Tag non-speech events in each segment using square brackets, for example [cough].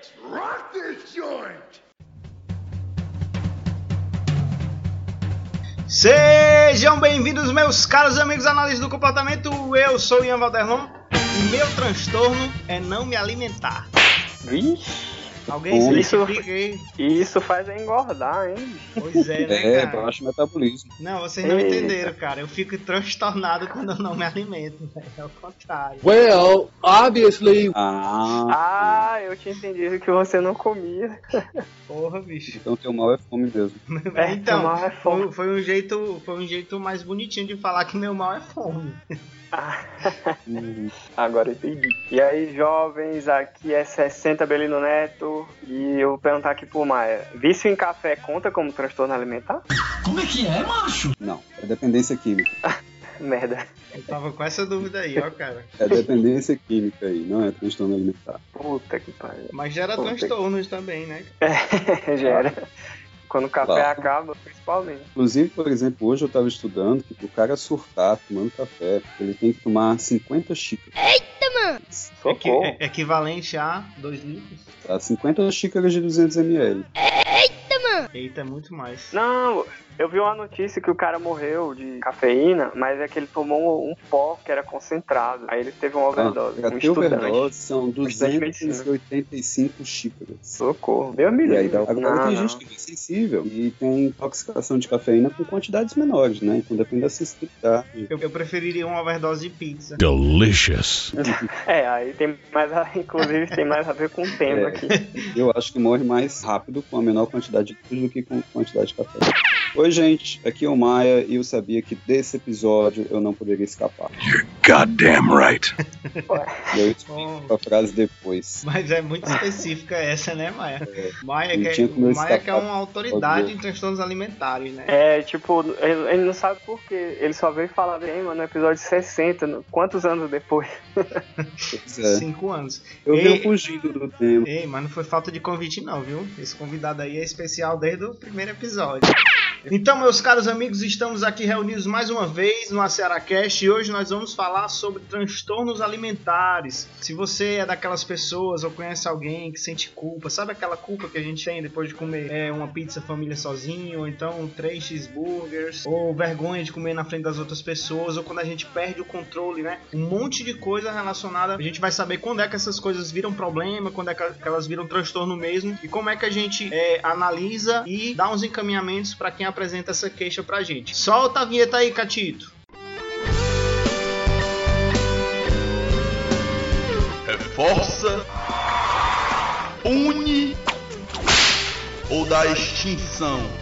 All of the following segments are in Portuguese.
Let's rock this joint! Sejam bem-vindos, meus caros amigos analistas do comportamento. Eu sou Ian Valderlon e meu transtorno é não me alimentar. Vixe, Alguém isso- identifica aí? e isso faz é engordar, hein? Pois é, né, É, cara? baixo metabolismo. Não, vocês não Eita. entenderam, cara. Eu fico transtornado quando eu não me alimento. né? É o contrário. Well, obviously, Ah, Ah, eu tinha entendido que você não comia. Porra, bicho. então teu mal é fome mesmo. É, então, mal é fome. foi, foi um jeito, foi um jeito mais bonitinho de falar que meu mal é fome. Ah, [laughs] agora eu entendi. E aí, jovens, aqui é 60 Belino Neto. E eu vou perguntar aqui pro Maia: vício em café conta como transtorno alimentar? Não, é dependência química. [laughs] Merda. Eu tava com essa dúvida aí, ó, cara. É dependência química aí, não é transtorno alimentar. Puta que pariu. Mas gera tem- transtornos também, né? [laughs] Gera. Quando o café Claro. acaba, principalmente. Inclusive, por exemplo, hoje eu estava estudando que pro cara surtar tomando café, ele tem que tomar 50 xícaras. Equi- Socorro. é- equivalente a 2 litros. Tá? 50 xícaras de 200 ml. Eita, é muito mais. Não, eu vi uma notícia que o cara morreu de cafeína, mas é que ele tomou um, pó que era concentrado. Aí ele teve uma overdose. Pra um estudante. overdose são Estudante de medicina. 285 xícaras. Socorro. Meu amigo. E aí, dá- agora Não, tem não. gente que é sensível e tem intoxicação de cafeína com quantidades menores, né? Então depende da sensibilidade. Eu, eu preferiria uma overdose de pizza. Delicious. [laughs] É, aí tem mais a, inclusive tem mais a ver com o tema É. aqui. Eu acho que morre mais rápido com a menor quantidade de luz do que com quantidade de café. Oi, gente. Aqui é o Maia e eu sabia que desse episódio eu não poderia escapar. Goddamn right. E eu explico [laughs] a frase depois. Mas é muito específica essa, né, Maia? Maia, não que é, Maia que é uma autoridade em transtornos alimentares, né? É, tipo, ele, ele não sabe por quê. Ele só veio falar bem, mano, no episódio 60, no- quantos anos depois? Pois é. Cinco anos. Eu Ei. venho fugindo do tema. Ei, mas não foi falta de convite não, viu? Esse convidado aí é especial desde o primeiro episódio. Então, meus caros amigos, estamos aqui reunidos mais uma vez no AcearaCast e hoje nós vamos falar sobre transtornos alimentares. Se você é daquelas pessoas ou conhece alguém que sente culpa, sabe aquela culpa que a gente tem depois de comer é, uma pizza família sozinho, ou então três cheeseburgers, ou vergonha de comer na frente das outras pessoas, ou quando a gente perde o controle, né? Um monte de coisa relacionada. A gente vai saber quando é que essas coisas viram problema, quando é que que elas viram transtorno mesmo, e como é que a gente é, analisa e dá uns encaminhamentos para quem apresenta essa queixa pra gente. Solta a vinheta aí, Catito. reforça, une ou dá extinção.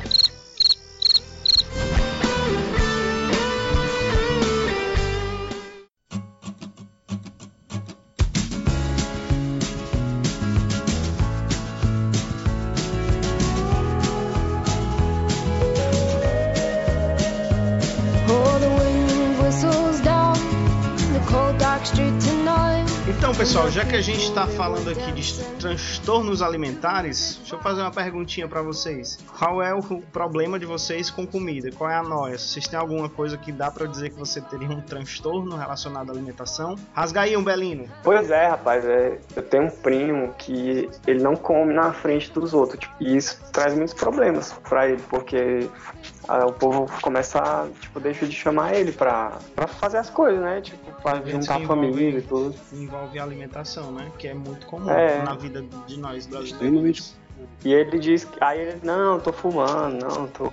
Pessoal, já que a gente tá falando aqui de transtornos alimentares, deixa eu fazer uma perguntinha pra vocês. Qual é o problema de vocês com comida? Qual é a noia? Vocês têm alguma coisa que dá pra dizer que você teria um transtorno relacionado à alimentação? Rasga aí um belino. Pois é, rapaz, é, eu tenho um primo que ele não come na frente dos outros, tipo, e isso traz muitos problemas pra ele, porque ah, o povo começa a, tipo, deixa de chamar ele pra fazer as coisas, né? Tipo, Eventos juntar família e tudo. Envolve alimentação, né? Que é muito comum É. na vida de nós brasileiros. E ele diz que. Aí ele, não, tô fumando, não, tô,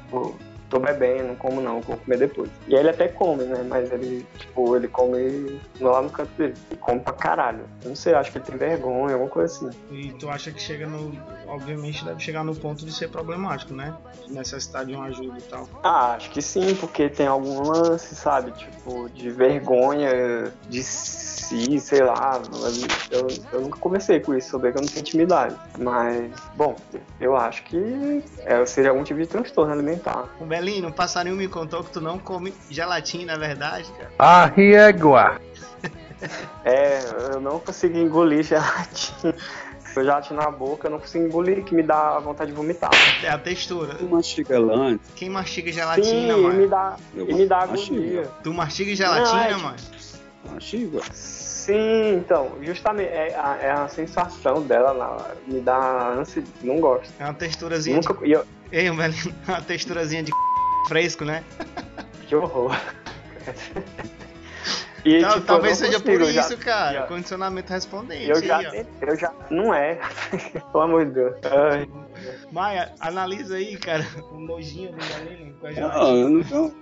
tô bebendo, não como não, vou comer depois. E aí ele até come, né? Mas ele, tipo, ele come lá no canto dele. E come pra caralho. Eu não sei, acho que ele tem vergonha, alguma coisa assim. E tu acha que chega no. Obviamente deve chegar no ponto de ser problemático, né? De necessitar de uma ajuda e tal. Ah, acho que sim, porque tem algum lance, sabe? Tipo, de vergonha de si, sei lá. Eu, eu nunca conversei com isso, sobre que eu não tenho intimidade. Mas, bom, eu acho que é, seria algum tipo de transtorno alimentar. O Belino, um passarinho me contou que tu não come gelatina, é verdade, cara? a riegua. [laughs] É, eu não consigo engolir gelatina. Eu gelatina na boca, eu não consigo engolir, que me dá vontade de vomitar. É a textura. Tu mastiga ela antes? Quem mastiga Sim, gelatina, e me mano? dá, Eu e me dá mastigo. agonia. Tu mastiga gelatina, Não, é mano? Igual. Sim, então, justamente é a, é a sensação dela lá, me dá ânsia, não gosto. É uma texturazinha Nunca, e eu, de... Ei, velho, [laughs] uma texturazinha de fresco, né? que horror. E, Tal- tipo, talvez não seja consigo, por já- isso, cara. já- Condicionamento respondente. Eu aí, já, tentei, eu já. Não é. [laughs] Pelo amor de Deus. Ai. Maia, analisa aí, cara. O nojinho do galinho com a Não, gelatina. eu não.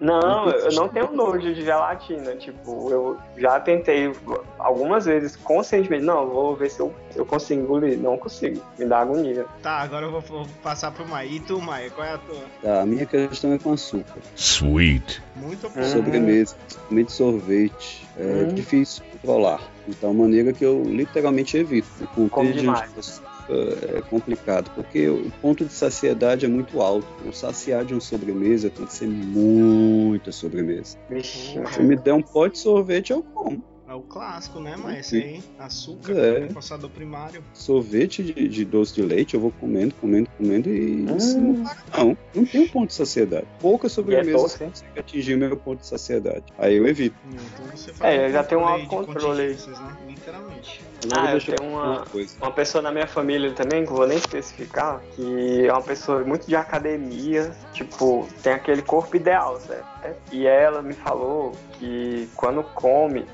Não, eu não tenho nojo de gelatina. Tipo, eu já tentei algumas vezes conscientemente. Não, vou ver se eu, eu consigo engolir. Não consigo. Me dá agonia. Tá, agora eu vou, vou passar pro Maia. E tu, Maia, qual é a tua? Tá, a minha questão é com açúcar. Sweet. Muito Hum. Sobremesa, principalmente sorvete, é Hum. difícil controlar. De tal maneira que eu literalmente evito. O Como conteúdo de demais. açúcar é complicado, porque o ponto de saciedade é muito alto. O saciar de uma sobremesa tem que ser muita sobremesa. Vixe, Se me der um pote de sorvete, eu como. É o clássico, né? Esse aí, açúcar, É. primário. Sorvete de, de doce de leite, eu vou comendo, comendo, comendo e Hum. isso não para, não. Não tem um ponto de saciedade. Poucas sobremesas doce, hein? conseguem atingir meu ponto de saciedade. Aí eu evito. Então você faz É, eu já tenho um autocontrole aí. Né? Literalmente. Ah, eu Deixa tenho uma- uma pessoa na minha família também, que eu vou nem especificar, que é uma pessoa muito de academia, tipo, tem aquele corpo ideal, certo? E ela me falou que quando come,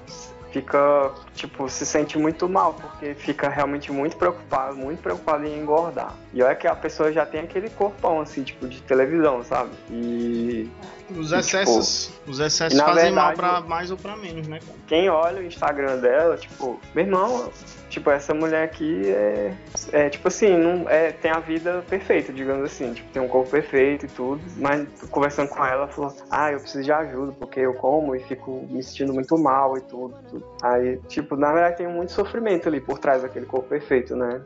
fica, tipo, se sente muito mal, porque fica realmente muito preocupado, muito preocupado em engordar. E olha que a pessoa já tem aquele corpão, assim, tipo, de televisão, sabe? E Os E, excessos, os excessos fazem mal verdade- pra mais ou pra menos, né, quem olha o Instagram dela, tipo, meu irmão, tipo, essa mulher aqui é, é tipo assim, não, é, tem a vida perfeita, digamos assim, tipo, tem um corpo perfeito e tudo, mas conversando com ela, falou, ah, eu preciso de ajuda, porque eu como e fico me sentindo muito mal e tudo, tudo. Aí, tipo, na verdade tem muito sofrimento ali por trás daquele corpo perfeito, né?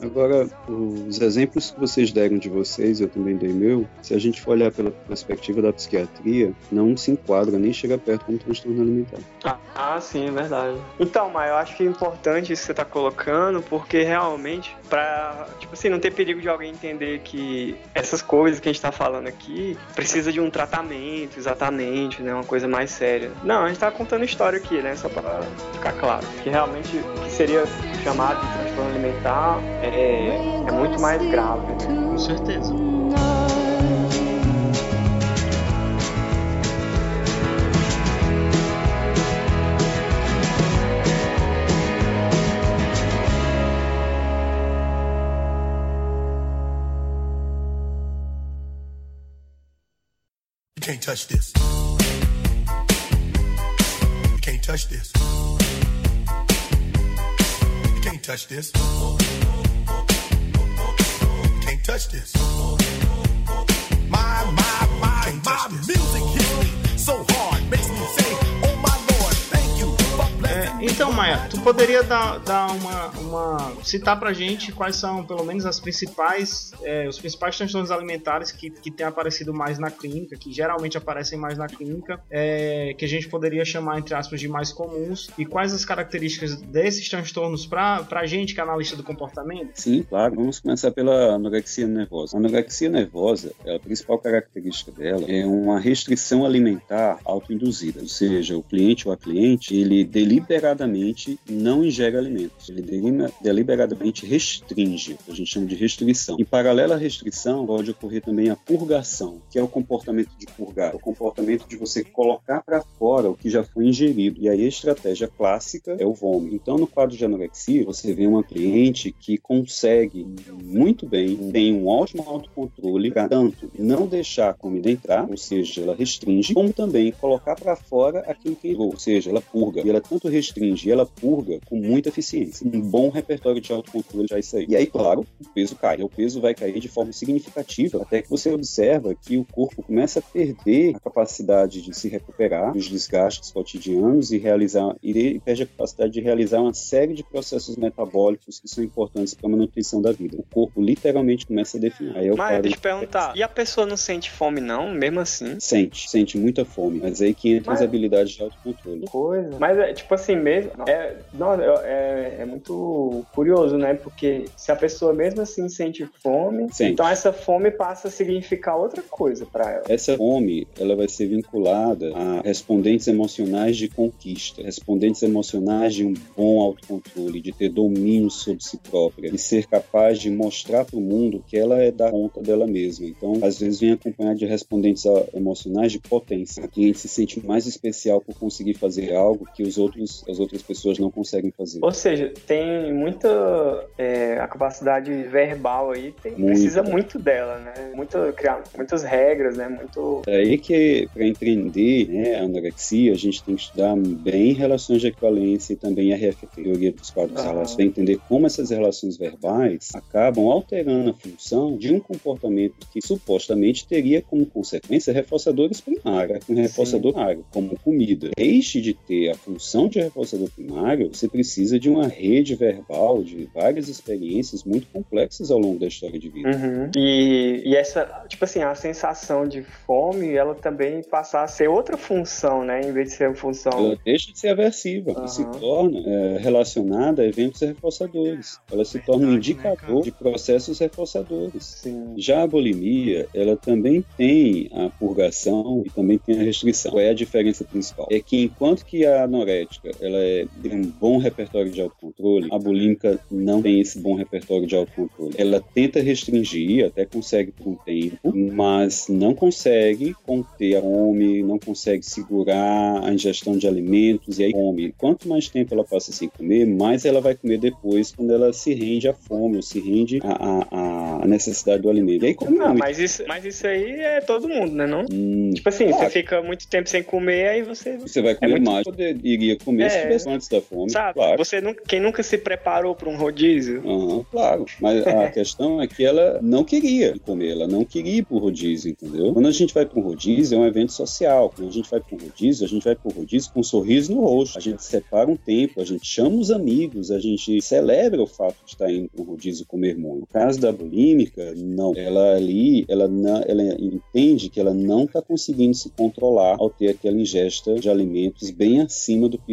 Agora, os exemplos que vocês deram de vocês, eu também dei meu, se a gente for olhar pela perspectiva da psiquiatria, não se enquadra nem chega perto como transtorno alimentar. Ah, ah, sim, é verdade. Então, mas eu acho que é importante isso que você tá colocando, porque realmente, pra, tipo assim, não ter perigo de alguém entender que essas coisas que a gente tá falando aqui precisa de um tratamento, exatamente, né? Uma coisa mais séria. Não, a gente tá contando história aqui, né? Só pra ficar claro. Que realmente o que seria chamado de transtorno alimentar é, é muito mais grave, né? Com certeza. You can't touch this. You can't touch this. You can't touch this. Touch this. My, my, my, my music então, Maia, tu poderia dar, dar uma, uma. citar pra gente quais são, pelo menos, as principais. é, os principais transtornos alimentares que, que têm aparecido mais na clínica, que geralmente aparecem mais na clínica, é, que a gente poderia chamar, entre aspas, de mais comuns, e quais as características desses transtornos pra, pra gente, que é analista do comportamento? Sim, claro. Vamos começar pela anorexia nervosa. A anorexia nervosa, a principal característica dela é uma restrição alimentar autoinduzida, ou seja, o cliente ou a cliente, ele deliberadamente não ingere alimentos, ele deliberadamente restringe, a gente chama de restrição. Em paralelo à restrição, pode ocorrer também a purgação, que é o comportamento de purgar, o comportamento de você colocar para fora o que já foi ingerido. E aí a estratégia clássica é o vômito. Então, no quadro de anorexia, você vê uma cliente que consegue muito bem, tem um ótimo autocontrole para tanto não deixar a comida entrar, ou seja, ela restringe, como também colocar para fora aquilo que entrou, ou seja, ela purga. E ela tanto restringe e ela purga com muita eficiência. Um bom repertório de autocontrole já é isso aí. E aí, claro, o peso cai. O peso vai cair de forma significativa, até que você observa que o corpo começa a perder a capacidade de se recuperar dos desgastes cotidianos e realizar e ele perde a capacidade de realizar uma série de processos metabólicos que são importantes para a manutenção da vida. O corpo literalmente começa a definir. Aí é o Mas deixa eu te perguntar, e a pessoa não sente fome não, mesmo assim? Sente, sente muita fome, mas aí que entra as Mas- habilidades de autocontrole. Coisa. Mas é tipo assim, mesmo É, não, é, é muito curioso, né? Porque se a pessoa mesmo assim sente fome, então essa fome passa a significar outra coisa pra ela. Essa fome, ela vai ser vinculada a respondentes emocionais de conquista, respondentes emocionais de um bom autocontrole, de ter domínio sobre si própria, de ser capaz de mostrar para o mundo que ela é da conta dela mesma. Então, às vezes vem acompanhado de respondentes emocionais de potência. A cliente se sente mais especial por conseguir fazer algo que os outros, as outras pessoas não conseguem fazer. Ou seja, tem muita é, a capacidade verbal aí, tem- Muito. precisa muito dela, né? Muita, criar muitas regras, né? Muito. É aí que, para entender né, a anorexia, a gente tem que estudar bem relações de equivalência e também a RFT, teoria dos quadros Aham. relações, para entender como essas relações verbais acabam alterando a função de um comportamento que supostamente teria como consequência reforçadores primários, um reforçador primário, como comida. Deixe de ter a função de reforçador primário, você precisa de uma rede verbal, de várias experiências muito complexas ao longo da história de vida. Uhum. E, e essa, tipo assim, a sensação de fome, ela também passar a ser outra função, né? Em vez de ser a função. Ela deixa de ser aversiva e se torna é, relacionada a eventos reforçadores. Ela se torna um né, indicador de processos reforçadores. Sim. Já a bulimia, ela também tem a purgação e também tem a restrição. Qual é a diferença principal? É que enquanto que a anorética ela é, tem um bom repertório de autocontrole, a bulímica não tem esse bom repertório de autocontrole. Ela tenta restringir, até consegue por um tempo, mas não consegue conter a fome, não consegue segurar a ingestão de alimentos e aí come. Quanto mais tempo ela passa sem comer, mais ela vai comer depois quando ela se rende à fome ou se rende à, à- à necessidade do alimento. E aí come Ah, muito. mas isso, mas isso aí é todo mundo, né? Não? Hum, Tipo assim, Claro. você fica muito tempo sem comer, aí você. você vai comer muito- mais poder- iria comer É. antes da fome. Sabe? Claro. Você nunca, quem nunca se preparou para um rodízio? Aham, claro, mas a [laughs] questão é que ela não queria comer, ela não queria ir pro rodízio, entendeu? Quando a gente vai pro rodízio, é um evento social. Quando a gente vai pro rodízio, a gente vai pro rodízio com um sorriso no rosto. A gente separa um tempo, a gente chama os amigos, a gente celebra o fato de estar indo pro rodízio comer muito. No caso da bulímica, não. Ela ali, ela, não, ela entende que ela não está conseguindo se controlar ao ter aquela ingesta de alimentos bem acima do que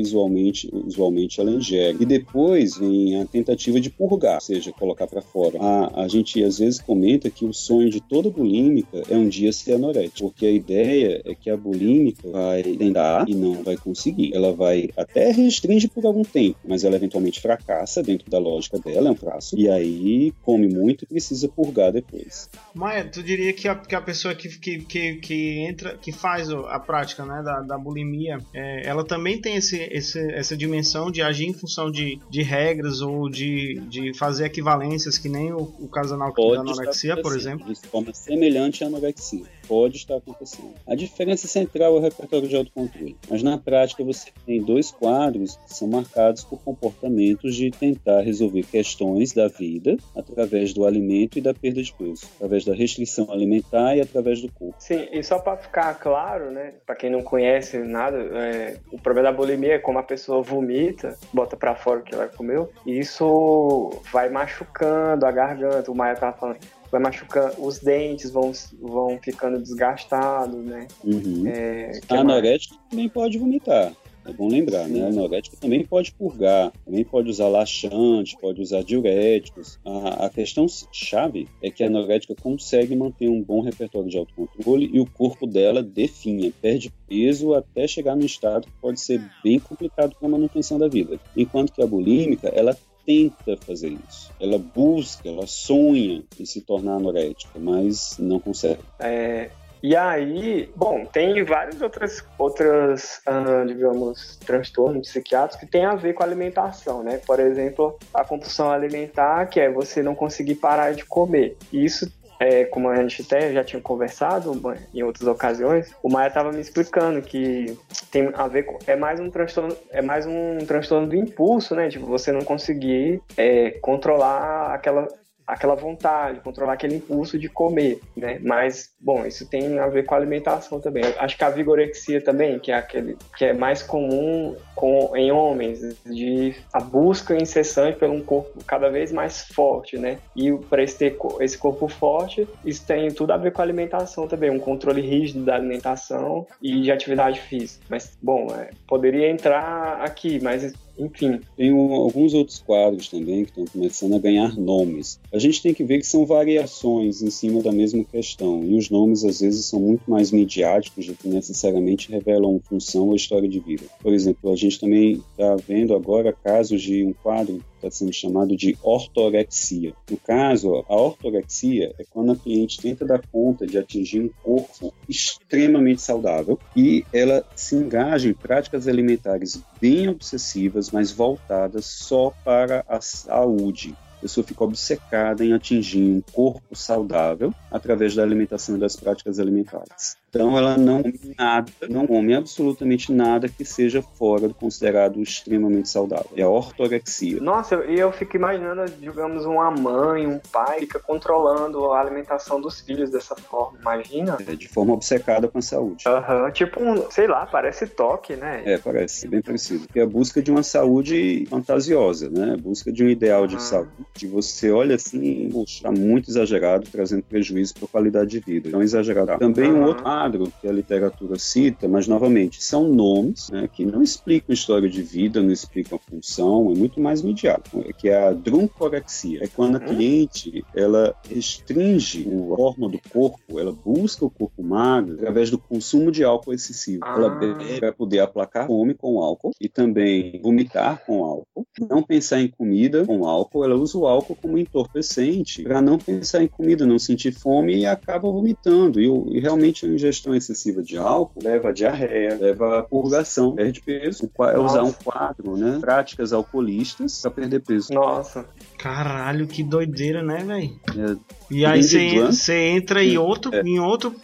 usualmente, usualmente ela ingere. E depois vem a tentativa de purgar, ou seja, colocar para fora. A, a gente às vezes comenta que o sonho de toda bulímica é um dia ser anorética, porque a ideia é que a bulímica vai tentar e não vai conseguir. Ela vai até restringe por algum tempo, mas ela eventualmente fracassa dentro da lógica dela, é um fracasso, e aí come muito e precisa purgar depois. Maia, tu diria que a, que a pessoa que, que, que, que entra, que faz a prática né, da, da bulimia, é, ela também tem esse, esse, essa dimensão de agir em função de, de regras ou de, de fazer equivalências, que nem o, o caso da da Pode anorexia, por exemplo. De forma semelhante à anorexia. Pode estar acontecendo. A diferença central é o repertório de autocontrole. Mas na prática você tem dois quadros que são marcados por comportamentos de tentar resolver questões da vida através do alimento e da perda de peso. Através da restrição alimentar e através do corpo. Sim, e só para ficar claro, né, para quem não conhece nada, é, o problema da bulimia é como a pessoa vomita, bota para fora o que ela comeu, e isso vai machucando a garganta, o Maia tava falando, vai machucando, os dentes vão, vão ficando desgastados, né? Uhum. É, A anorética também pode vomitar. É bom lembrar, né? A anorética também pode purgar, também pode usar laxante, pode usar diuréticos. A, a questão chave é que a anorética consegue manter um bom repertório de autocontrole e o corpo dela definha, perde peso até chegar num estado que pode ser bem complicado para a manutenção da vida. Enquanto que a bulímica, ela tenta fazer isso. Ela busca, ela sonha em se tornar anorética, mas não consegue. É, e aí, bom, tem várias outras, outras ah, digamos, transtornos psiquiátricos que tem a ver com a alimentação, né? Por exemplo, a compulsão alimentar, que é você não conseguir parar de comer. E isso é, como a gente até já tinha conversado em outras ocasiões, o Maia estava me explicando que tem a ver com é mais um transtorno é mais um transtorno do impulso, né? Tipo você não conseguir é, controlar aquela aquela vontade, controlar aquele impulso de comer, né? Mas, bom, isso tem a ver com a alimentação também. Acho que a vigorexia também, que é aquele que é mais comum com, em homens, de a busca incessante por um corpo cada vez mais forte, né? E para esse, ter esse corpo forte, isso tem tudo a ver com a alimentação também, um controle rígido da alimentação e de atividade física. Mas, bom, é, poderia entrar aqui, mas enfim. Tem um- alguns outros quadros também que estão começando a ganhar nomes. A gente tem que ver que são variações em cima da mesma questão, e os nomes às vezes são muito mais midiáticos do que necessariamente revelam função ou história de vida. Por exemplo, a gente também está vendo agora casos de um quadro está sendo chamado de ortorexia. No caso, a ortorexia é quando a cliente tenta dar conta de atingir um corpo extremamente saudável e ela se engaja em práticas alimentares bem obsessivas, mas voltadas só para a saúde. A pessoa fica obcecada em atingir um corpo saudável através da alimentação e das práticas alimentares. Então ela não come nada, não come absolutamente nada que seja fora do considerado extremamente saudável. É a ortorexia. Nossa, e eu fico imaginando, digamos, uma mãe, um pai fica controlando a alimentação dos filhos dessa forma. Imagina? É de forma obcecada com a saúde. Aham, tipo um, sei lá, parece toque, né? É, parece bem parecido. É a busca de uma saúde fantasiosa, né? A busca de um ideal de Ah. saúde. Que você olha assim, poxa, tá muito exagerado, trazendo prejuízo para a qualidade de vida. Então, exagerado. Também um outro quadro que a literatura cita, mas novamente, são nomes né, que não explicam história de vida, não explicam função, é muito mais midiático, é que é a druncorexia. É quando a Uhum. cliente ela restringe o forma do corpo, ela busca o corpo magro através do consumo de álcool excessivo. Ela Ah. bebe para poder aplacar fome com álcool e também vomitar com álcool. Não pensar em comida com álcool, ela usa o álcool como entorpecente para não pensar em comida, não sentir fome e acaba vomitando. E, e realmente a ingestão excessiva de álcool leva a diarreia, leva a purgação, perde peso. É usar um quadro, né? Práticas alcoolistas para perder peso. Nossa. Caralho, que doideira, né, velho? É, E aí você entra em É. outro, em outro,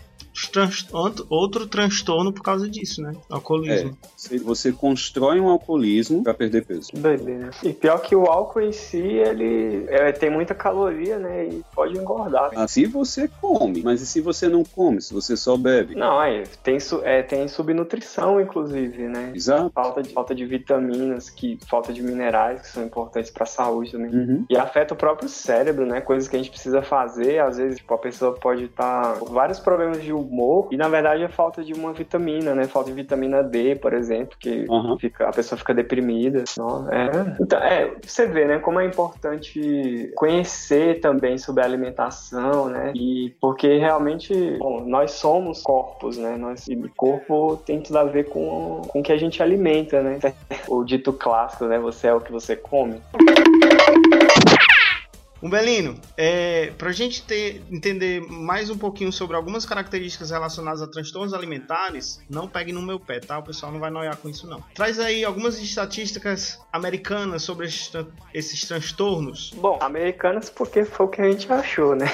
trans- outro, transtorno por causa disso, né? Alcoolismo. Você, você constrói um alcoolismo para perder peso. Doideira. E pior que o álcool em si, ele é, tem muita caloria, né? E pode engordar. Ah, se você come, mas e se você não come, se você só bebe? Não, é, tem, é, tem subnutrição, inclusive, né? Exato. Falta de, falta de vitaminas, que, falta de minerais, que são importantes para a saúde também. Uhum. E afeta o próprio cérebro, né? Coisas que a gente precisa fazer. Às vezes, tipo, a pessoa pode estar com vários problemas de humor e, na verdade, é falta de uma vitamina, né? Falta de vitamina D, por exemplo, que Aham. fica, a pessoa fica deprimida. É. Então, é, você vê, né? Como é importante conhecer também sobre a alimentação, né? E porque realmente, bom, nós somos corpos, né? Nós, e corpo tem tudo a ver com, com o que a gente alimenta, né? [laughs] O dito clássico, né? Você é o que você come. Umbelino, é, pra gente ter, entender mais um pouquinho sobre algumas características relacionadas a transtornos alimentares, não pegue no meu pé, tá? O pessoal não vai noiar com isso, não. Traz aí algumas estatísticas americanas sobre esses, esses transtornos. Bom, americanas porque foi o que a gente achou, né?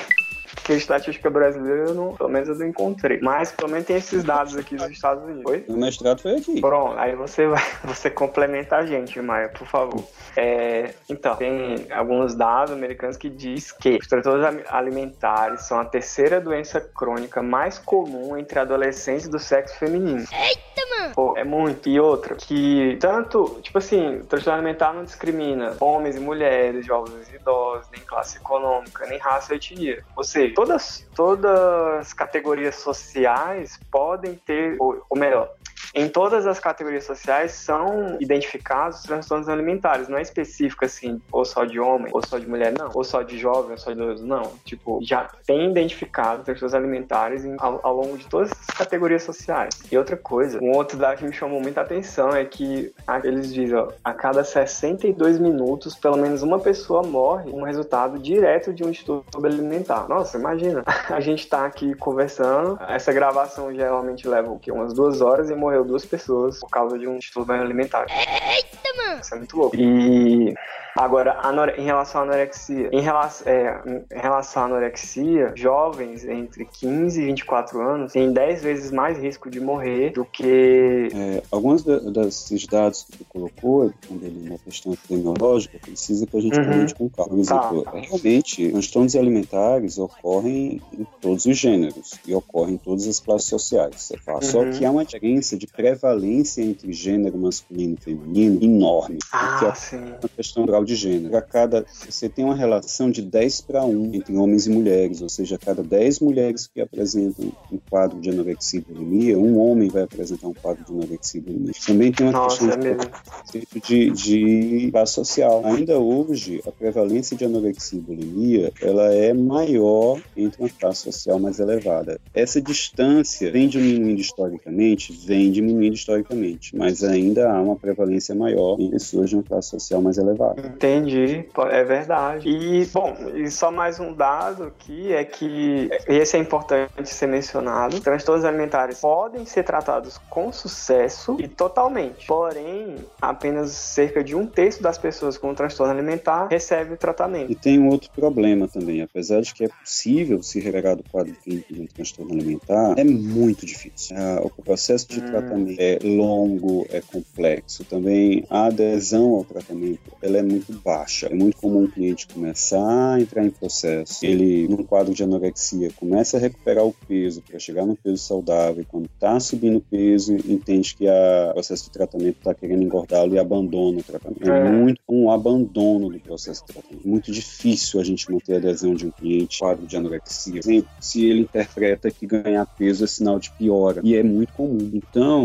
Porque estatística brasileira, eu não, pelo menos eu não encontrei. Mas pelo menos tem esses dados aqui dos Estados Unidos. Oi? O mestrado foi aqui. Pronto, aí você vai, [laughs] você complementa a gente, Maia, por favor. É, então, tem alguns dados americanos que diz que os transtornos ali- alimentares são a terceira doença crônica mais comum entre adolescentes do sexo feminino. Eita, mano! Pô, é muito. E outra, que tanto, tipo assim, o transtorno alimentar não discrimina homens e mulheres, jovens e idosos, nem classe econômica, nem raça e etnia. Ou seja, todas, todas as categorias sociais podem ter, ou, ou melhor, em todas as categorias sociais são identificados transtornos alimentares. Não é específico assim, ou só de homem, ou só de mulher, não. Ou só de jovem, ou só de idoso, não. Tipo, já tem identificado transtornos alimentares em- ao, ao longo de todas as categorias sociais. E outra coisa, um outro dado que me chamou muita atenção é que eles dizem, ó, a cada 62 minutos, pelo menos uma pessoa morre um resultado direto de um distúrbio alimentar. Nossa, imagina, [laughs] a gente tá aqui conversando, essa gravação geralmente leva o quê? Umas duas horas e morreu duas pessoas por causa de um distúrbio alimentar. Eita, mano! Isso é muito louco. E agora, anore- em relação à anorexia, em relação, é, em relação à anorexia, jovens entre 15 e 24 anos têm 10 vezes mais risco de morrer do que É, alguns desses dados que tu colocou, quando ele na questão epidemiológica, precisa que a gente Uhum. comente com calma. Por exemplo, Tá. realmente, transtornos alimentares ocorrem em todos os gêneros e ocorrem em todas as classes sociais. Você fala. Só Uhum. que há uma diferença de prevalência entre gênero masculino e feminino enorme. Ah, é sim. a questão grau de gênero. A cada, você tem uma relação de 10 para 1 entre homens e mulheres, ou seja, a cada 10 mulheres que apresentam um quadro de anorexia e bulimia, um homem vai apresentar um quadro de anorexia e bulimia. Também tem uma Nossa, questão é de, de classe social. Ainda hoje, a prevalência de anorexia e bulimia, ela é maior entre uma classe social mais elevada. Essa distância vem diminuindo historicamente? Vem diminuindo historicamente, mas ainda há uma prevalência maior em pessoas de uma classe social mais elevada. Entendi, é verdade. E, bom, e só mais um dado aqui é que esse é importante ser mencionado. Transtornos alimentares podem ser tratados com sucesso e totalmente. Porém, apenas cerca de um terço das pessoas com transtorno alimentar recebe o tratamento. E tem um outro problema também, apesar de que é possível se recuperar do quadro clínico de um transtorno alimentar, é muito difícil. Ah, O processo de Hum. Tratamento é longo, é complexo. Também a adesão ao tratamento ela é muito baixa. É muito comum o cliente começar a entrar em processo. Ele, num quadro de anorexia, começa a recuperar o peso para chegar no peso saudável. E quando está subindo o peso, entende que o processo de tratamento está querendo engordá-lo e abandona o tratamento. É, É. muito um abandono do processo de tratamento. Muito difícil a gente manter a adesão de um cliente quadro de anorexia. Por exemplo, se ele interpreta que ganhar peso é sinal de piora. E é muito comum. Então,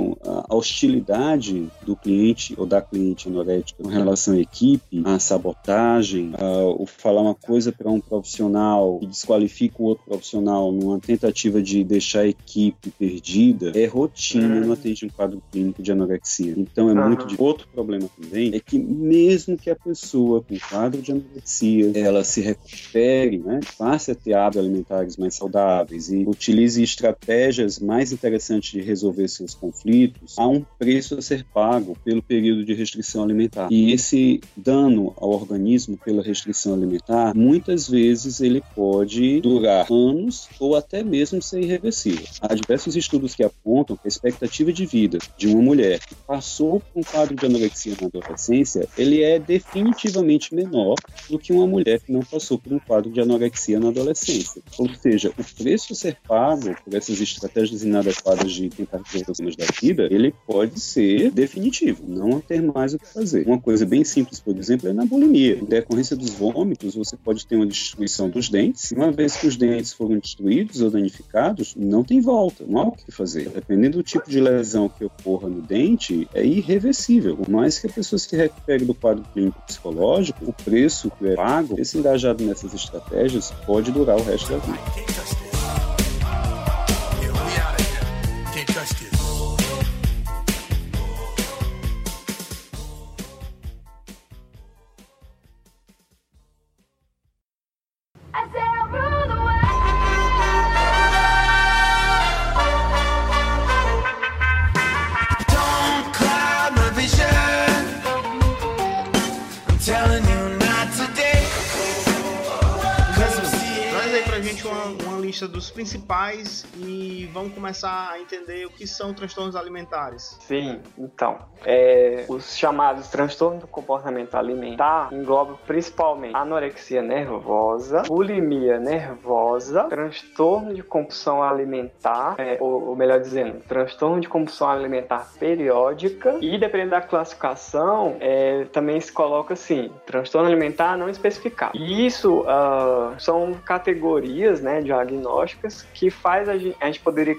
a hostilidade do cliente ou da cliente anorética com relação à equipe, a sabotagem, a- o falar uma coisa para um profissional e desqualifica o outro profissional numa tentativa de deixar a equipe perdida, é rotina Hum. no atendimento um quadro clínico de anorexia. Então, é Aham. muito de... Outro problema também é que mesmo que a pessoa com quadro de anorexia, ela se recupere, né, passe a ter hábitos alimentares mais saudáveis e utilize estratégias mais interessantes de resolver seus conflitos, há um preço a ser pago pelo período de restrição alimentar. E esse dano ao organismo pela restrição alimentar, muitas vezes ele pode durar anos ou até mesmo ser irreversível. Há diversos estudos que apontam que a expectativa de vida de uma mulher que passou por um quadro de anorexia na adolescência, ele é definitivamente menor do que uma mulher que não passou por um quadro de anorexia na adolescência. Ou seja, o preço a ser pago por essas estratégias inadequadas de tentar resolver os problemas da vida, ele pode ser definitivo, não ter mais o que fazer. Uma coisa bem simples, por exemplo, é na bulimia. Em decorrência dos vômitos, você pode ter uma destruição dos dentes. Uma vez que os dentes foram destruídos ou danificados, não tem volta, não há o que fazer. Dependendo do tipo de lesão que ocorra no dente, é irreversível. Por mais que a pessoa se recupere do quadro clínico psicológico, o preço que é pago, esse engajado nessas estratégias, pode durar o resto da vida. I said lista dos principais e vamos começar a entender o que são transtornos alimentares. Sim, então, é, os chamados transtornos do comportamento alimentar englobam principalmente anorexia nervosa, bulimia nervosa, transtorno de compulsão alimentar, é, ou, ou melhor dizendo, transtorno de compulsão alimentar periódica e dependendo da classificação, é, também se coloca assim, transtorno alimentar não especificado. E isso ah, são categorias, né, diagnósticas que faz a gente, a gente poderia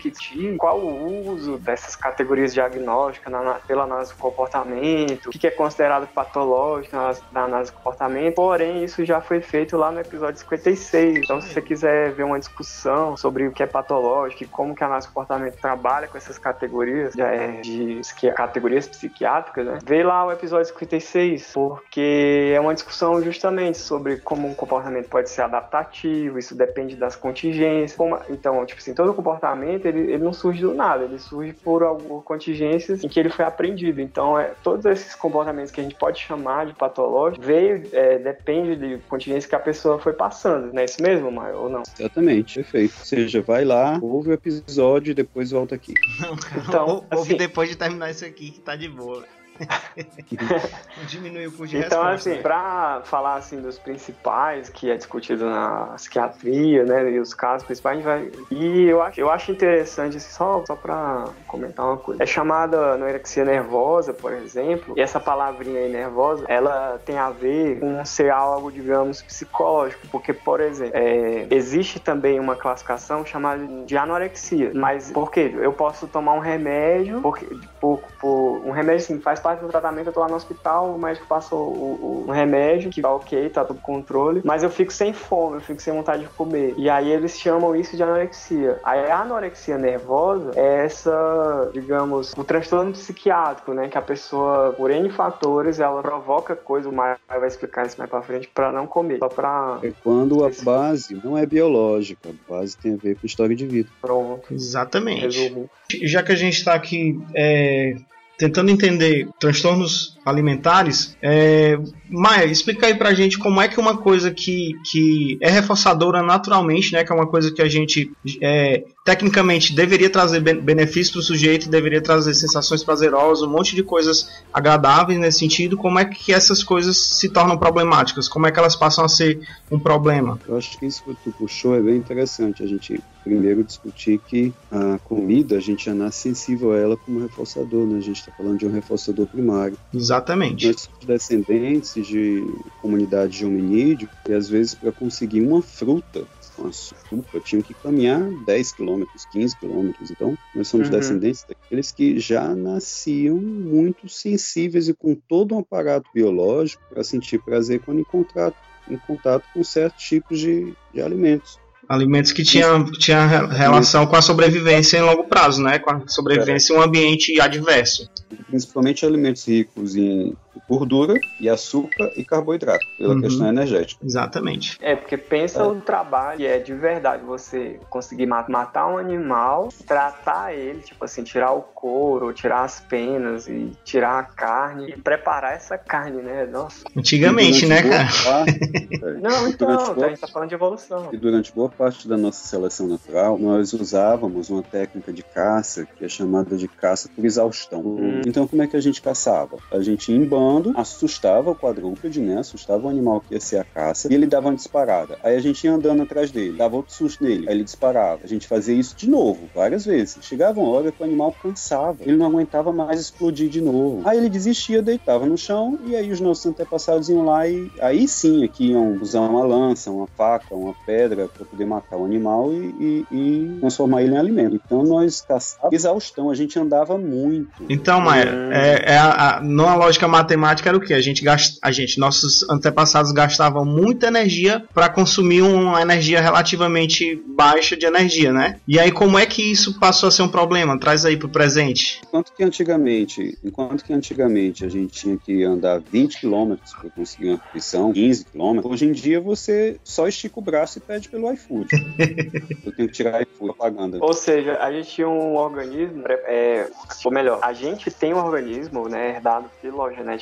qual o uso dessas categorias diagnósticas na, na- pela análise do comportamento, o que que é considerado patológico na, na análise do comportamento, porém isso já foi feito lá no episódio 56, então se você quiser ver uma discussão sobre o que é patológico e como que a análise do comportamento trabalha com essas categorias de, é, de psiqui- categorias psiquiátricas, né? Vê lá o episódio 56, porque é uma discussão justamente sobre como um comportamento pode ser adaptativo, isso depende das contingências. Como- então, tipo assim, todo comportamento ele, ele não surge do nada, ele surge por algumas contingências em que ele foi aprendido. Então, é, todos esses comportamentos que a gente pode chamar de patológicos veio, é, depende de contingências que a pessoa foi passando, não é isso mesmo, Maio, ou não? Exatamente, perfeito. Ou seja, vai lá, ouve o episódio e depois volta aqui. Não, [laughs] Então, ou- ouve assim- depois de terminar isso aqui que tá de boa. [laughs] Diminuiu custo de Então, resposta. assim, pra falar assim dos principais que é discutido na psiquiatria, né, e os casos principais, a gente vai... E eu acho, eu acho interessante, assim, só, só pra comentar uma coisa. É chamada anorexia nervosa, por exemplo, e essa palavrinha aí, nervosa, ela tem a ver com ser algo, digamos, psicológico, porque, por exemplo, é, existe também uma classificação chamada de anorexia, mas por quê? Eu posso tomar um remédio, porque, por, por- um remédio, assim, faz parte do tratamento, eu tô lá no hospital, o médico passou o, o- um remédio, que tá ok, tá tudo controle, mas eu fico sem fome, eu fico sem vontade de comer. E aí eles chamam isso de anorexia. Aí a anorexia nervosa é essa, digamos, o transtorno psiquiátrico, né? Que a pessoa, por N fatores, ela provoca coisa, o Maio vai explicar isso mais pra frente, pra não comer. Só pra. É quando a base não é biológica, a base tem a ver com história de vida. Pronto, Exatamente. resumo. Já que a gente está aqui é, tentando entender transtornos alimentares, é, Maia, explica aí pra gente como é que uma coisa que, que é reforçadora naturalmente, né, que é uma coisa que a gente é, tecnicamente deveria trazer ben- benefício para o sujeito, deveria trazer sensações prazerosas, um monte de coisas agradáveis nesse sentido, como é que essas coisas se tornam problemáticas? Como é que elas passam a ser um problema? Eu acho que isso que tu puxou é bem interessante. A gente primeiro discutir que a comida, a gente já nasce sensível a ela como reforçador, né? A gente está falando de um reforçador primário. Exatamente. Nós somos descendentes de comunidade de hominídeo e às vezes para conseguir uma fruta, uma açúcar, tinham que caminhar 10 quilômetros, 15 quilômetros. Então, nós somos Uhum. descendentes daqueles que já nasciam muito sensíveis e com todo um aparato biológico para sentir prazer quando em contato, em contato com certos tipos de, de alimentos. Alimentos que tinham tinha re- relação com a sobrevivência em longo prazo, né? Com a sobrevivência em um ambiente adverso. Principalmente alimentos ricos em gordura e açúcar e carboidrato, pela Uhum. questão energética. Exatamente. É, porque pensa o trabalho que é de verdade você conseguir ma- matar um animal, tratar ele, tipo assim, tirar o couro, tirar as penas e tirar a carne e preparar essa carne, né? Nossa. Antigamente, né, cara? parte- [laughs] é, Não, então, a gente tá falando de evolução. E durante boa parte da nossa seleção natural, nós usávamos uma técnica de caça que é chamada de caça por exaustão. Hum. Então, como é que a gente caçava? A gente ia em bando, assustava o quadrúpede, né? Assustava o animal que ia ser a caça, e ele dava uma disparada. Aí a gente ia andando atrás dele, dava outro susto nele, aí ele disparava. A gente fazia isso de novo, várias vezes. Chegava uma hora que o animal cansava, ele não aguentava mais explodir de novo. Aí ele desistia, deitava no chão, e aí os nossos antepassados iam lá e aí sim aqui iam usar uma lança, uma faca, uma pedra para poder matar o animal e, e- e transformar ele em alimento. Então nós caçávamos exaustão, a gente andava muito. Então, Maia, Hum. é, é a, a, numa lógica matemática era o que? A gente, gast, a gente, nossos antepassados gastavam muita energia para consumir uma energia relativamente baixa de energia, né? E aí, como é que isso passou a ser um problema? Traz aí pro presente. Enquanto que antigamente, enquanto que antigamente a gente tinha que andar 20 km para conseguir uma refeição, 15 km, hoje em dia você só estica o braço e pede pelo iFood. [laughs] Eu tenho que tirar iFood propaganda. Ou seja, a gente tinha um organismo, é, ou melhor, a gente tem um organismo, né, herdado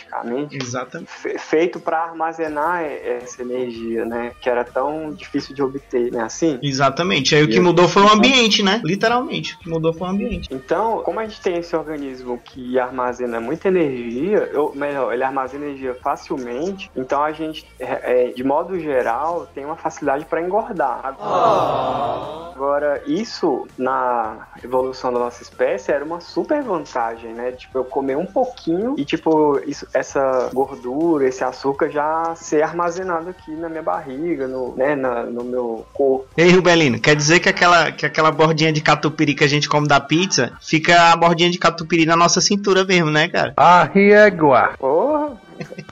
filogeneticamente, Exatamente. fe- feito para armazenar essa energia, né, que era tão difícil de obter, né, assim? Exatamente. Aí o que mudou foi o ambiente, né? Literalmente. O que mudou foi o ambiente. Então, como a gente tem esse organismo que armazena muita energia, ou melhor, ele armazena energia facilmente, então a gente, é, é, de modo geral, tem uma facilidade para engordar. Agora, isso na evolução da nossa espécie era uma super vantagem, né? Tipo, eu comer um pouquinho e, tipo, isso, essa gordura, esse açúcar já ser armazenado aqui na minha barriga, no, né, na- no meu corpo. Ei, Rubelino, quer dizer que aquela, que aquela bordinha de catupiry que a gente come da pizza fica a bordinha de catupiry na nossa cintura mesmo, né, cara? Arriégua. Porra!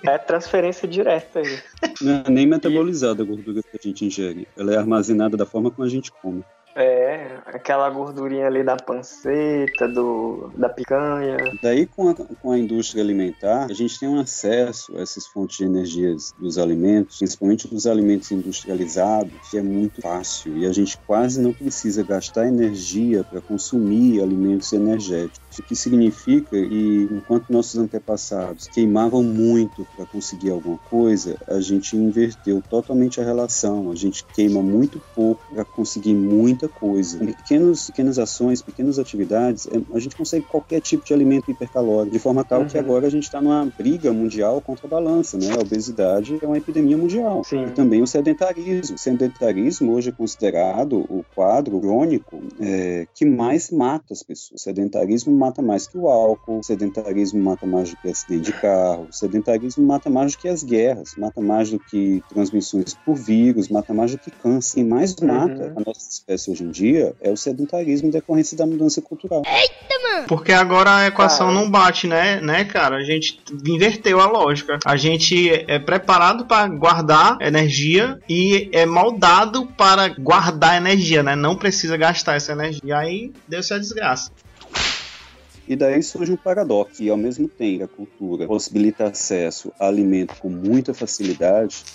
É transferência direta aí. Não é nem metabolizada a gordura que a gente ingere. Ela é armazenada da forma como a gente come. É, aquela gordurinha ali da panceta, do, da picanha. Daí, com a, com a indústria alimentar, a gente tem um acesso a essas fontes de energias dos alimentos, principalmente dos alimentos industrializados, que é muito fácil e a gente quase não precisa gastar energia para consumir alimentos energéticos. O que significa que, enquanto nossos antepassados queimavam muito para conseguir alguma coisa, a gente inverteu totalmente a relação. A gente queima muito pouco para conseguir muita coisa. Com pequenos, pequenas ações, pequenas atividades, é, a gente consegue qualquer tipo de alimento hipercalórico, de forma tal que Uhum. agora a gente está numa briga mundial contra a balança, né? A obesidade é uma epidemia mundial. Sim. E também o sedentarismo. O sedentarismo hoje é considerado o quadro crônico é, que mais mata as pessoas. O sedentarismo mata mais que o álcool, o sedentarismo mata mais do que acidente de carro, o sedentarismo mata mais do que as guerras, mata mais do que transmissões por vírus, mata mais do que câncer. Quem mais mata a nossa espécie hoje em dia é o sedentarismo em decorrência da mudança cultural. Porque agora a equação Cara. não bate, né, né, cara? A gente inverteu a lógica. A gente é preparado para guardar energia e é moldado para guardar energia, né? Não precisa gastar essa energia. E aí deu-se a desgraça. E daí surge um paradoxo, e ao mesmo tempo a cultura possibilita acesso a alimento com muita facilidade,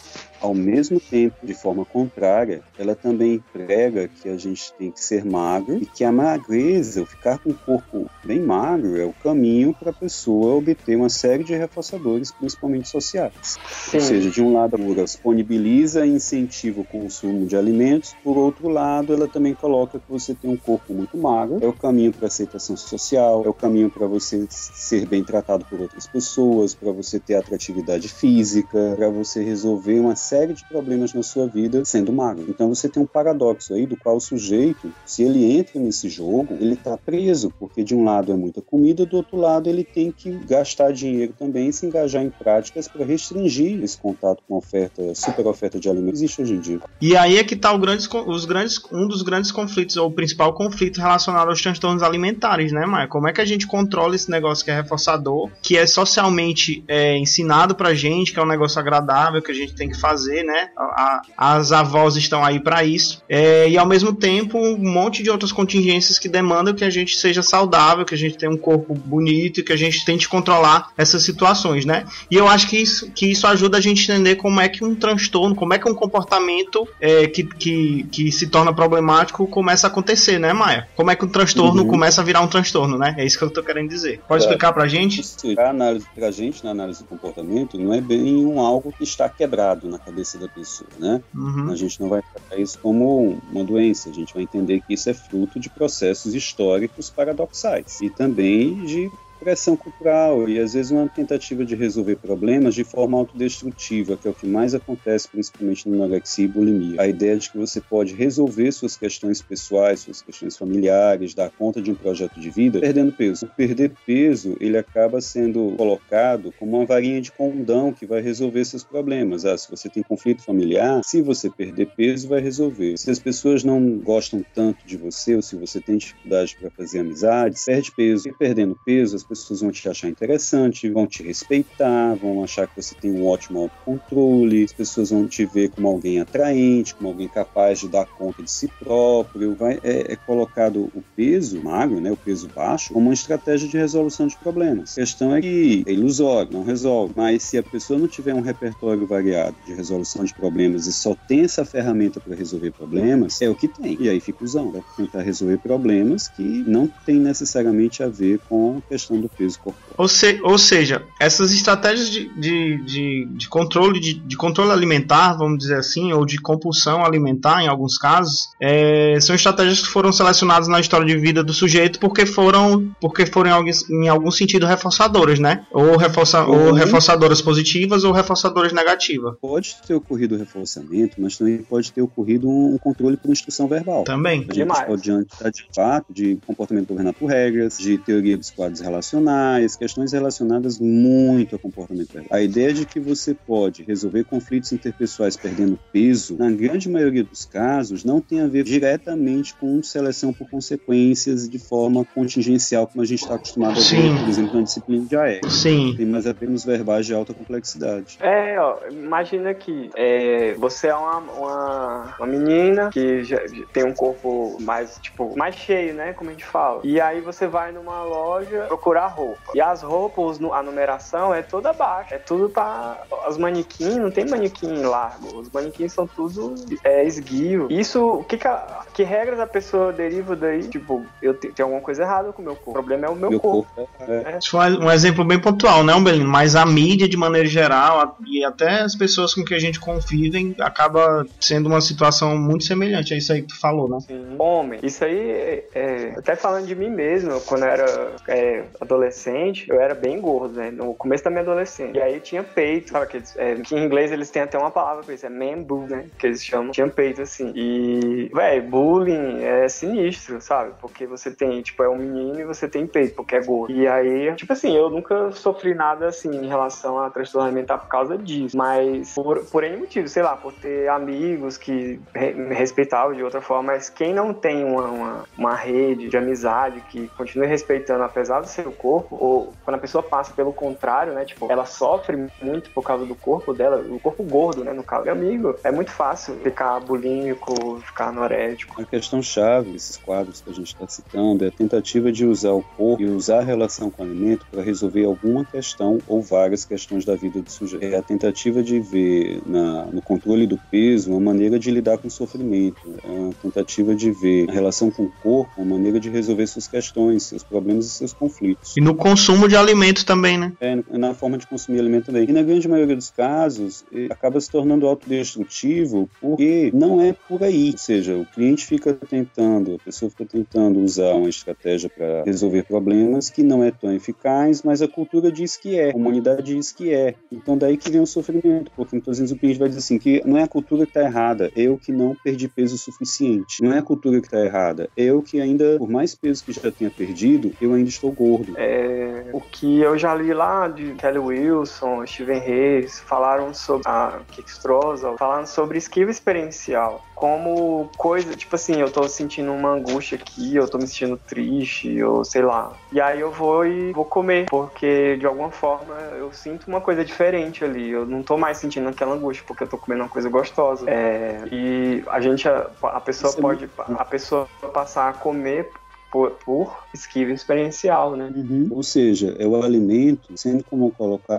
ao mesmo tempo, de forma contrária, ela também prega que a gente tem que ser magro e que a magreza, o ficar com o corpo bem magro, é o caminho para a pessoa obter uma série de reforçadores, principalmente sociais. Sim. Ou seja, de um lado, a cultura disponibiliza e incentiva o consumo de alimentos, por outro lado, ela também coloca que você tem um corpo muito magro, é o caminho para aceitação social, é o caminho para você ser bem tratado por outras pessoas, para você ter atratividade física, para você resolver uma série de problemas na sua vida sendo magro. Então você tem um paradoxo aí do qual o sujeito, se ele entra nesse jogo, ele está preso, porque de um lado é muita comida, do outro lado ele tem que gastar dinheiro também e se engajar em práticas para restringir esse contato com a oferta, super oferta de alimentos que existe hoje em dia. E aí é que tá o grandes, os grandes, um dos grandes conflitos, ou o principal conflito relacionado aos transtornos alimentares, né, Maia? Como é que a gente controla esse negócio que é reforçador, que é socialmente é, ensinado pra gente, que é um negócio agradável, que a gente tem que fazer, né? A- a- as avós estão aí pra isso. É, e ao mesmo tempo, um monte de outras contingências que demandam que a gente seja saudável, que a gente tenha um corpo bonito e que a gente tente controlar essas situações, né? E eu acho que isso, que isso ajuda a gente a entender como é que um transtorno, como é que um comportamento é, que, que, que se torna problemático começa a acontecer, né, Maia? Como é que um transtorno Uhum. começa a virar um transtorno, né? É isso que eu tô querendo dizer. Pode É. explicar pra gente? Seja, a análise pra gente, na análise do comportamento, não é bem um algo que está quebrado na cabeça da pessoa, né? Uhum. A gente não vai tratar isso como uma doença, a gente vai entender que isso é fruto de processos históricos paradoxais e também de pressão cultural e às vezes uma tentativa de resolver problemas de forma autodestrutiva, que é o que mais acontece principalmente na anorexia e bulimia. A ideia de que você pode resolver suas questões pessoais, suas questões familiares, dar conta de um projeto de vida perdendo peso. O perder peso, ele acaba sendo colocado como uma varinha de condão que vai resolver seus problemas. Ah, se você tem conflito familiar, se você perder peso, vai resolver. Se as pessoas não gostam tanto de você ou se você tem dificuldade para fazer amizades, perde peso. E perdendo peso, as vão te achar interessante, vão te respeitar, vão achar que você tem um ótimo autocontrole, as pessoas vão te ver como alguém atraente, como alguém capaz de dar conta de si próprio. Vai, é, é colocado o peso magro, né, o peso baixo, como uma estratégia de resolução de problemas. A questão é que é ilusório, não resolve. Mas se a pessoa não tiver um repertório variado de resolução de problemas e só tem essa ferramenta para resolver problemas, é o que tem. E aí fica usando para tentar resolver problemas que não tem necessariamente a ver com a questão do peso corporal. Ou, se- ou seja, essas estratégias de, de, de, de controle de, de controle alimentar, vamos dizer assim, ou de compulsão alimentar em alguns casos, é, são estratégias que foram selecionadas na história de vida do sujeito porque foram porque foram em algum, em algum sentido reforçadoras, né? Ou, reforça, ou Uhum. reforçadoras positivas ou reforçadoras negativas. Pode ter ocorrido reforçamento, mas também pode ter ocorrido um controle por instrução verbal. Também. A gente Demais. pode estar de fato de comportamento governado por regras, de teoria dos quadros relacionais, questões relacionadas muito ao comportamento. A ideia de que você pode resolver conflitos interpessoais perdendo peso, na grande maioria dos casos, não tem a ver diretamente com seleção por consequências de forma contingencial, como a gente está acostumado a ver, Sim. por exemplo, na disciplina de AE. Sim. Tem mais a ver nos verbais de alta complexidade. É, ó, imagina que é, você é uma, uma, uma menina que já, já tem um corpo mais, tipo, mais cheio, né? Como a gente fala. E aí você vai numa loja procurar procurar roupa. E as roupas, a numeração é toda baixa. É tudo pra. Os manequins, não tem manequim largo. Os manequins são tudo é, esguio. Isso, o que que, a, que regras a pessoa deriva daí? Tipo, eu te, tem alguma coisa errada com o meu corpo. O problema é o meu, Meu corpo. corpo é, é. Isso foi um exemplo bem pontual, né, Umbelino? Mas a mídia, de maneira geral, a- e até as pessoas com que a gente convive, acaba sendo uma situação muito semelhante a isso aí que tu falou, né? Sim. Homem, isso aí, é, é, até falando de mim mesmo, quando eu era é, adolescente, eu era bem gordo, né? No começo da minha adolescência. E aí tinha peito, sabe? Aqueles, é, que em inglês eles têm até uma palavra pra isso, é man né? Que eles chamam. Tinha peito assim. E, véi, bullying é sinistro, sabe? Porque você tem, tipo, é um menino e você tem peito, porque é gordo. E aí, tipo assim, eu nunca sofri nada assim em relação a transtorno alimentar por causa disso. Mas por, por N motivo, sei lá, por ter amigos que me respeitavam de outra forma, mas quem não tem uma, uma, uma rede de amizade que continue respeitando apesar do seu corpo, ou quando a pessoa passa pelo contrário, né? Tipo, ela sofre muito por causa do corpo dela, o corpo gordo, né? No caso, meu amigo, é muito fácil ficar bulímico, ficar anorético. A questão chave desses quadros que a gente está citando é a tentativa de usar o corpo e usar a relação com o alimento para resolver alguma questão ou várias questões da vida do sujeito. É a tentativa de ver na- no controle do peso uma maneira de lidar com o sofrimento. É a tentativa de ver a relação com o corpo uma maneira de resolver suas questões, seus problemas e seus conflitos. E no consumo de alimentos também, né? É, na forma de consumir alimento também. E na grande maioria dos casos, acaba se tornando autodestrutivo porque não é por aí. Ou seja, o cliente fica tentando, a pessoa fica tentando usar uma estratégia para resolver problemas que não é tão eficaz, mas a cultura diz que é, a humanidade diz que é. Então daí que vem o sofrimento, porque muitas vezes o cliente vai dizer assim, que não é a cultura que está errada, eu que não perdi peso suficiente. Não é a cultura que está errada, eu que ainda, por mais peso que já tenha perdido, eu ainda estou gordo. É, o que eu já li lá de Kelly Wilson, Steven Hayes, falaram sobre a Stroza, falando sobre esquiva experiencial. Como coisa, tipo assim, eu tô sentindo uma angústia aqui, eu tô me sentindo triste, ou sei lá. E aí eu vou e vou comer, porque de alguma forma eu sinto uma coisa diferente ali. Eu não tô mais sentindo aquela angústia, porque eu tô comendo uma coisa gostosa. É, e a gente, a, a pessoa Isso é pode, a pessoa passar a comer por, por esquiva experiencial, né? Ou seja, é o alimento sendo, como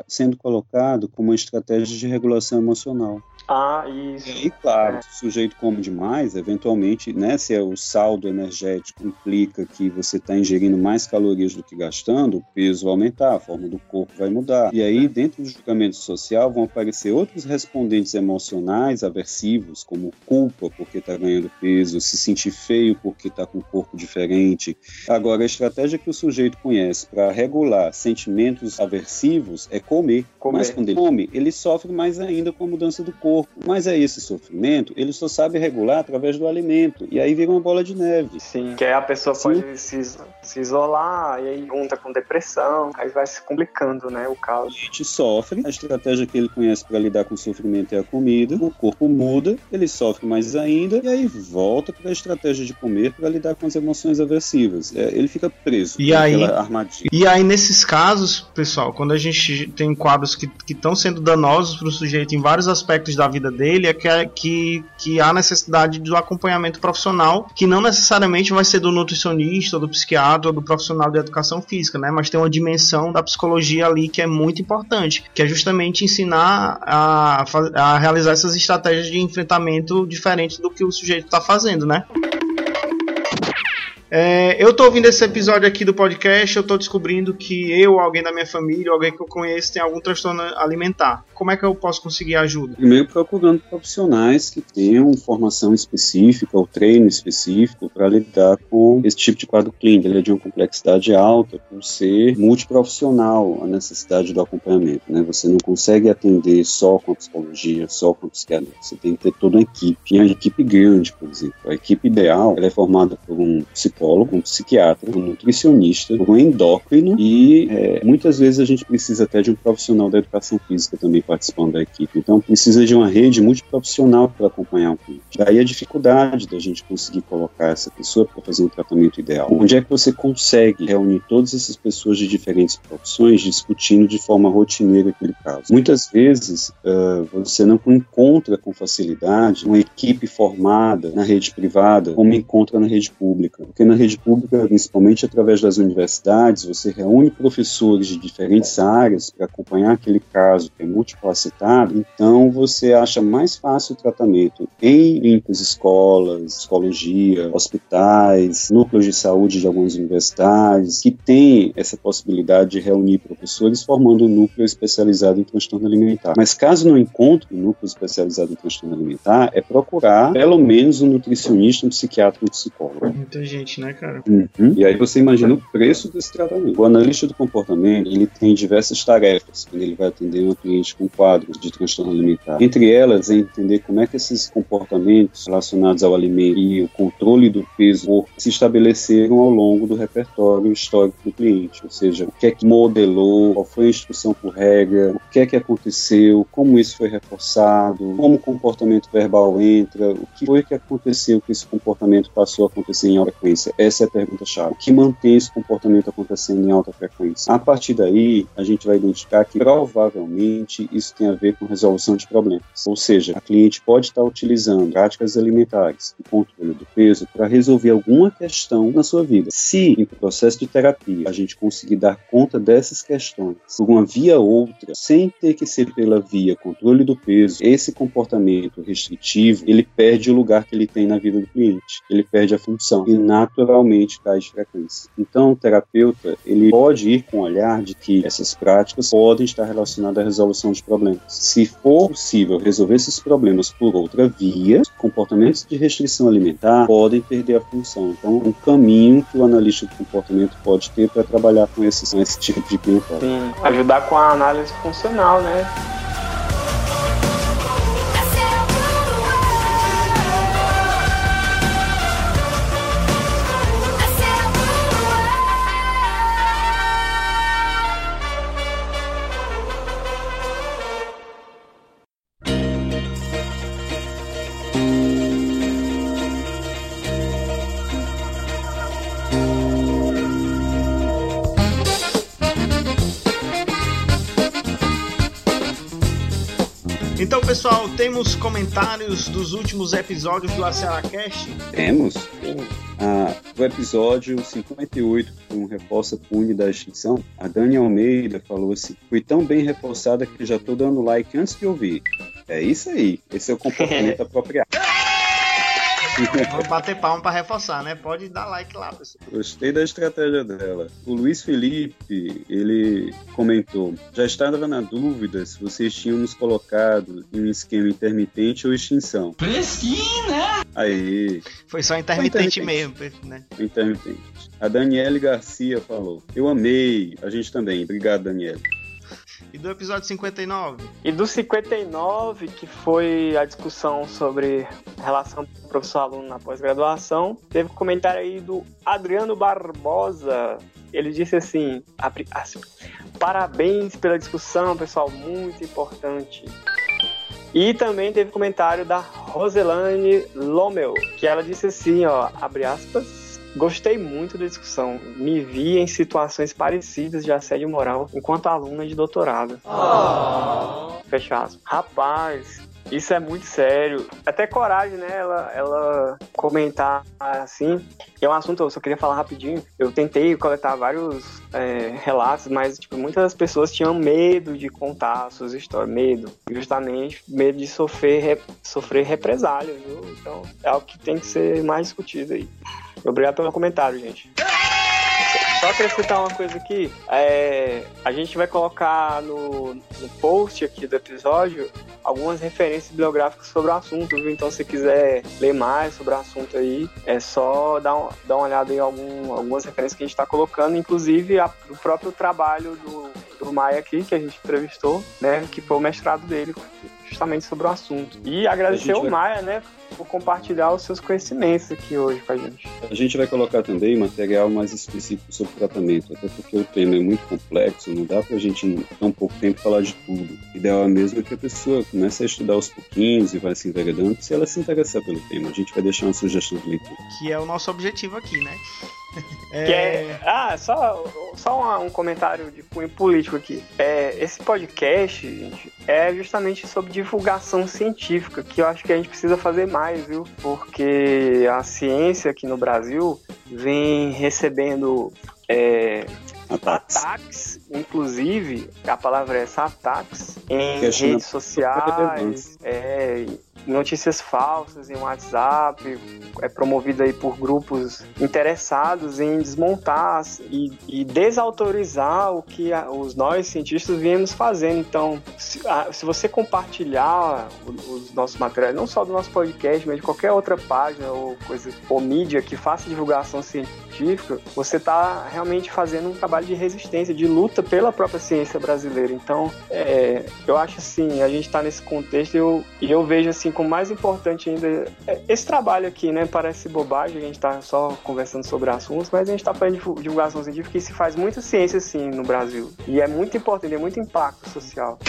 sendo colocado como uma estratégia de regulação emocional. Ah, isso. E aí, claro, se o sujeito come demais, eventualmente, né, se é o saldo energético implica que você está ingerindo mais calorias do que gastando, o peso vai aumentar, a forma do corpo vai mudar. E aí, dentro do julgamento social, vão aparecer outros respondentes emocionais aversivos, como culpa porque está ganhando peso, se sentir feio porque está com um corpo diferente. Agora, a estratégia que o sujeito conhece para regular sentimentos aversivos é comer. Comer. Mas quando ele come, ele sofre mais ainda com a mudança do corpo. Mas aí esse sofrimento, ele só sabe regular através do alimento. E aí vira uma bola de neve. Sim, que aí a pessoa Sim. pode se, se isolar, e aí junta com depressão, aí vai se complicando, né, o caso. A gente sofre, a estratégia que ele conhece para lidar com o sofrimento é a comida, o corpo muda, ele sofre mais ainda, e aí volta para a estratégia de comer para lidar com as emoções aversivas. É, ele fica preso E aí- armadilha. E aí, nesses casos, pessoal, quando a gente tem quadros que estão sendo danosos para o sujeito em vários aspectos da vida dele, é que, que, que há necessidade do acompanhamento profissional, que não necessariamente vai ser do nutricionista, do psiquiatra, do profissional de educação física, né? Mas tem uma dimensão da psicologia ali que é muito importante, que é justamente ensinar a, a realizar essas estratégias de enfrentamento diferentes do que o sujeito está fazendo, né? É, eu tô ouvindo esse episódio aqui do podcast, eu tô descobrindo que eu, alguém da minha família, alguém que eu conheço tem algum transtorno alimentar. Como é que eu posso conseguir ajuda? Primeiro procurando profissionais que tenham formação específica ou treino específico para lidar com esse tipo de quadro clínico. Ele é de uma complexidade alta por ser multiprofissional a necessidade do acompanhamento. Né? Você não consegue atender só com a psicologia, só com a psiquiatria. Você tem que ter toda uma equipe. E uma equipe grande, por exemplo. A equipe ideal é formada por um psicólogo, um psiquiatra, um nutricionista, um endócrino e é, muitas vezes a gente precisa até de um profissional da educação física também participando da equipe. Então precisa de uma rede multiprofissional para acompanhar o cliente. Daí a dificuldade da gente conseguir colocar essa pessoa para fazer um tratamento ideal. Onde é que você consegue reunir todas essas pessoas de diferentes profissões discutindo de forma rotineira aquele caso? Muitas vezes uh, você não encontra com facilidade uma equipe formada na rede privada como encontra na rede pública. Porque na rede pública, principalmente através das universidades, você reúne professores de diferentes áreas para acompanhar aquele caso que é multifacetado, então você acha mais fácil o tratamento em limpas escolas, psicologia, hospitais, núcleos de saúde de algumas universidades, que tem essa possibilidade de reunir professores formando um núcleo especializado em transtorno alimentar. Mas caso não encontre um núcleo especializado em transtorno alimentar, é procurar pelo menos um nutricionista, um psiquiatra, um psicólogo. Muita gente, né, cara? Uhum. E aí você imagina o preço desse tratamento. O analista do comportamento, ele tem diversas tarefas quando ele vai atender uma cliente com quadros de transtorno alimentar. Entre elas, é entender como é que esses comportamentos relacionados ao alimento e o controle do peso se estabeleceram ao longo do repertório histórico do cliente, ou seja, o que é que modelou, qual foi a instrução por regra, o que é que aconteceu, como isso foi reforçado, como o comportamento verbal entra, o que foi que aconteceu que esse comportamento passou a acontecer em alta frequência. Essa é a pergunta-chave. Que mantém esse comportamento acontecendo em alta frequência? A partir daí, a gente vai identificar que provavelmente isso tem a ver com resolução de problemas. Ou seja, a cliente pode estar utilizando práticas alimentares e controle do peso para resolver alguma questão na sua vida. Se, em processo de terapia, a gente conseguir dar conta dessas questões por uma via ou outra, sem ter que ser pela via controle do peso, esse comportamento restritivo, ele perde o lugar que ele tem na vida do cliente. Ele perde a função e naturalmente cai de frequência. Então, o terapeuta, ele pode ir com o olhar de que essas práticas podem estar relacionadas à resolução de problemas. Se for possível resolver esses problemas por outra via, comportamentos de restrição alimentar podem perder a função. Então, um caminho que o analista de comportamento pode ter para trabalhar com esse, com esse tipo de clientela. Sim, ajudar com a análise funcional, né? Então, pessoal, temos comentários dos últimos episódios do AcearaCast? Temos? Ah, o episódio 58, com Reforça Pune da Extinção, a Dani Almeida falou assim: Fui tão bem reforçada que já tô dando like antes de ouvir. É isso aí, esse é o comportamento [laughs] apropriado. Vamos bater palma para reforçar, né? Pode dar like lá, pessoal. Gostei da estratégia dela. O Luiz Felipe, ele comentou: já estava na dúvida se vocês tinham nos colocado em um esquema intermitente ou extinção. Fresquinho, né? Aí, Foi só intermitente, Foi mesmo, né? intermitente. A Daniele Garcia falou: Eu amei. A gente também. Obrigado, Daniele. E do episódio 59? E do 59, que foi a discussão sobre relação professor-aluno na pós-graduação, teve um comentário aí do Adriano Barbosa. Ele disse assim, aspas, parabéns pela discussão, pessoal, muito importante. E também teve comentário da Roselane Lomel, que ela disse assim, ó, abre aspas, Gostei muito da discussão. Me vi em situações parecidas de assédio moral enquanto aluna de doutorado. Fecha aspas. Rapaz, isso é muito sério. Até coragem, né? Ela, ela comentar assim. É um assunto, eu só queria falar rapidinho. Eu tentei coletar vários é, relatos, mas tipo, muitas pessoas tinham medo de contar suas histórias. Medo. Justamente medo de sofrer, re- sofrer represálias, viu? Então é algo que tem que ser mais discutido aí. Obrigado pelo comentário, gente. Só acrescentar uma coisa aqui, é, a gente vai colocar no, no post aqui do episódio algumas referências bibliográficas sobre o assunto, viu? Então, se quiser ler mais sobre o assunto aí, é só dar, um- dar uma olhada em algum- algumas referências que a gente está colocando, inclusive a- o próprio trabalho do, do Maia aqui, que a gente entrevistou, né? Que foi o mestrado dele, justamente sobre o assunto. E agradecer A gente o vai- Maia, né? por compartilhar os seus conhecimentos aqui hoje com a gente. A gente vai colocar também material mais específico sobre tratamento, até porque o tema é muito complexo, não dá pra gente em tão pouco tempo falar de tudo. O ideal mesmo é que a pessoa comece a estudar aos pouquinhos e vai se enveredando, se ela se interessar pelo tema. A gente vai deixar uma sugestão de leitura. Que é o nosso objetivo aqui, né? Que é... Ah, só, só uma- um comentário de cunho político aqui. É, esse podcast, gente, é justamente sobre divulgação científica, que eu acho que a gente precisa fazer mais, viu? Porque a ciência aqui no Brasil vem recebendo é, Ataques. ataques, inclusive, a palavra é essa, ataques, em redes sociais, é, notícias falsas em WhatsApp, é promovida aí por grupos interessados em desmontar e, e desautorizar o que a- os nós cientistas viemos fazendo. Então, se, a- se você compartilhar os nossos materiais, não só do nosso podcast, mas de qualquer outra página ou coisa ou mídia que faça divulgação científica, você está realmente fazendo um trabalho de resistência, de luta pela própria ciência brasileira. Então, é, eu acho assim, a gente está nesse contexto e eu, eu vejo assim como mais importante ainda é, esse trabalho aqui, né? Parece bobagem, a gente está só conversando sobre assuntos, mas a gente está fazendo divu- divulgação científica e se faz muita ciência assim no Brasil. E é muito importante, tem muito impacto social.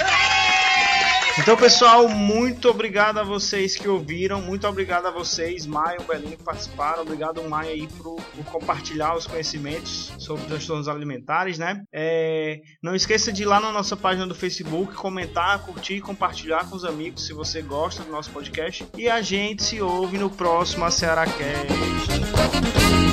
Então, pessoal, muito obrigado a vocês que ouviram, muito obrigado a vocês, Maia e o Belinho, que participaram. Obrigado, Maia, aí, por, por compartilhar os conhecimentos sobre transtornos alimentares, né? É, não esqueça de ir lá na nossa página do Facebook, comentar, curtir compartilhar com os amigos se você gosta do nosso podcast. E a gente se ouve no próximo Ceará Cast.